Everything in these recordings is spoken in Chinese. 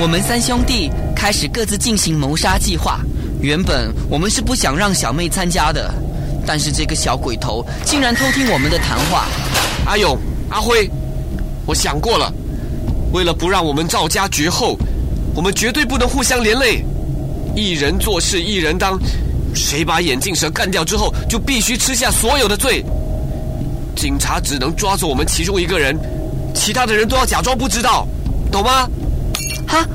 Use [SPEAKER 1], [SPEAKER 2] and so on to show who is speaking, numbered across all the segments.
[SPEAKER 1] 我们三兄弟开始各自进行谋杀计划。原本我们是不想让小妹参加的，但是这个小鬼头竟然偷听我们的谈话。
[SPEAKER 2] 阿勇、阿辉，我想过了，为了不让我们赵家绝后，我们绝对不能互相连累。一人做事一人当，谁把眼镜蛇干掉之后，就必须吃下所有的罪。警察只能抓住我们其中一个人，其他的人都要假装不知道，懂吗？
[SPEAKER 1] 哈，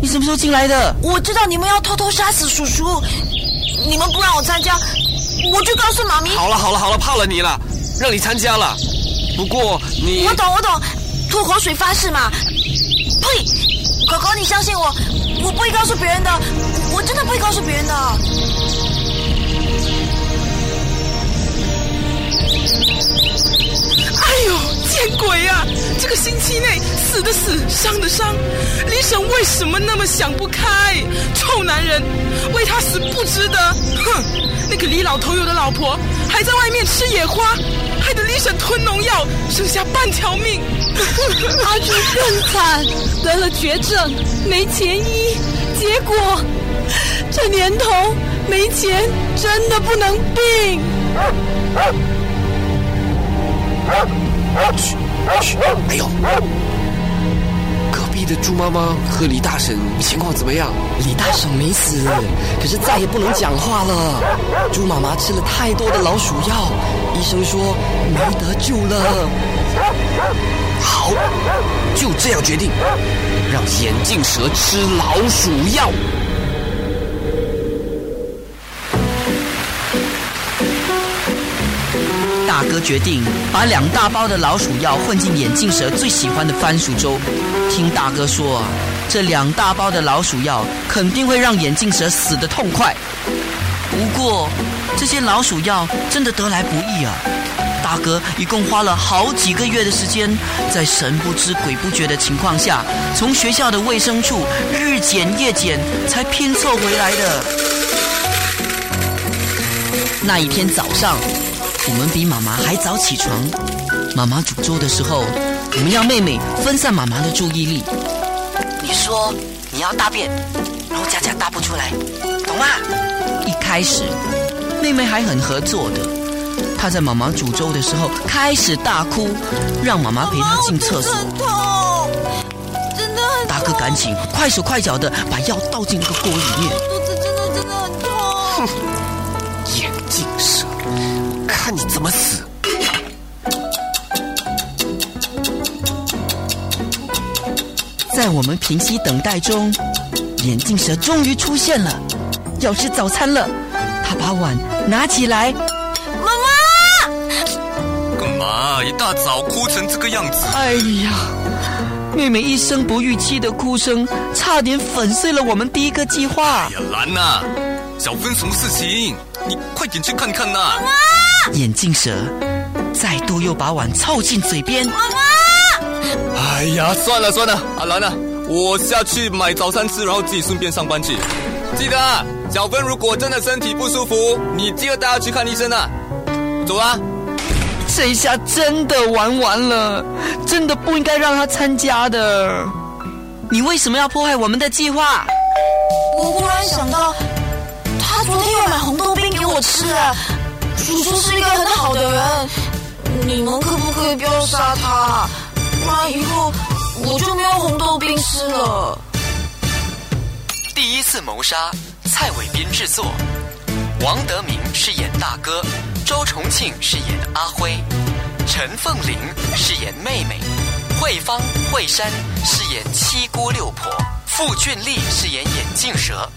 [SPEAKER 1] 你什么时候进来的？
[SPEAKER 3] 我知道你们要偷偷杀死叔叔，你们不让我参加，我就告诉妈咪。
[SPEAKER 2] 好了好了好了，怕了你了，让你参加了。不过你……
[SPEAKER 3] 我懂我懂，吐口水发誓嘛。呸！狗狗，你相信我，我不会告诉别人的，我真的不会告诉别人的。
[SPEAKER 4] 星期内死的死，伤的伤，李婶为什么那么想不开？臭男人，为他死不值得！哼，那个李老头有的老婆还在外面吃野花，害得李婶吞农药，剩下半条命。
[SPEAKER 5] 阿朱更惨，得了绝症，没钱医，结果这年头没钱真的不能病。
[SPEAKER 2] 嘘嘘，哎呦！隔壁的猪妈妈和李大婶情况怎么样？
[SPEAKER 6] 李大婶没死，可是再也不能讲话了。猪妈妈吃了太多的老鼠药，医生说没得救了。
[SPEAKER 2] 好，就这样决定，让眼镜蛇吃老鼠药。
[SPEAKER 1] 大哥决定把两大包的老鼠药混进眼镜蛇最喜欢的番薯粥。听大哥说啊，这两大包的老鼠药肯定会让眼镜蛇死得痛快。不过，这些老鼠药真的得来不易啊！大哥一共花了好几个月的时间，在神不知鬼不觉的情况下，从学校的卫生处日检夜检，才拼凑回来的。那一天早上。我们比妈妈还早起床。妈妈煮粥的时候，我们要妹妹分散妈妈的注意力。你说你要大便，然后佳佳大不出来，懂吗？一开始，妹妹还很合作的。她在妈妈煮粥的时候开始大哭，让妈妈陪她进厕所。
[SPEAKER 3] 痛，真的很
[SPEAKER 1] 大哥赶紧快手快脚的把药倒进那个锅里面。
[SPEAKER 3] 肚子真的真的很痛。
[SPEAKER 2] 看你怎么死！
[SPEAKER 1] 在我们平息等待中，眼镜蛇终于出现了，要吃早餐了。他把碗拿起来，
[SPEAKER 3] 妈妈，
[SPEAKER 7] 干嘛一大早哭成这个样子？
[SPEAKER 1] 哎呀，妹妹一声不预期的哭声，差点粉碎了我们第一个计划。
[SPEAKER 7] 哎呀，兰呐，小芬什么事情？你快点去看看呐！
[SPEAKER 3] 妈妈，
[SPEAKER 1] 眼镜蛇再度又把碗凑近嘴边。
[SPEAKER 3] 妈妈，
[SPEAKER 7] 哎呀，算了算了，阿兰啊，我下去买早餐吃，然后自己顺便上班去。记得啊，小芬如果真的身体不舒服，你记得带她去看医生啊。走啦！
[SPEAKER 1] 这一下真的玩完了，真的不应该让她参加的。你为什么要破坏我们的计划？
[SPEAKER 3] 我忽然想到。昨天又买红豆冰给我吃，叔叔是一个很好的人，你们可不可以不要杀他？不然以后我就没有红豆冰吃了。
[SPEAKER 8] 第一次谋杀，蔡伟斌制作，王德明饰演大哥，周重庆饰演阿辉，陈凤玲饰演妹妹，慧芳、慧珊饰演七姑六婆，傅俊丽饰演眼镜蛇。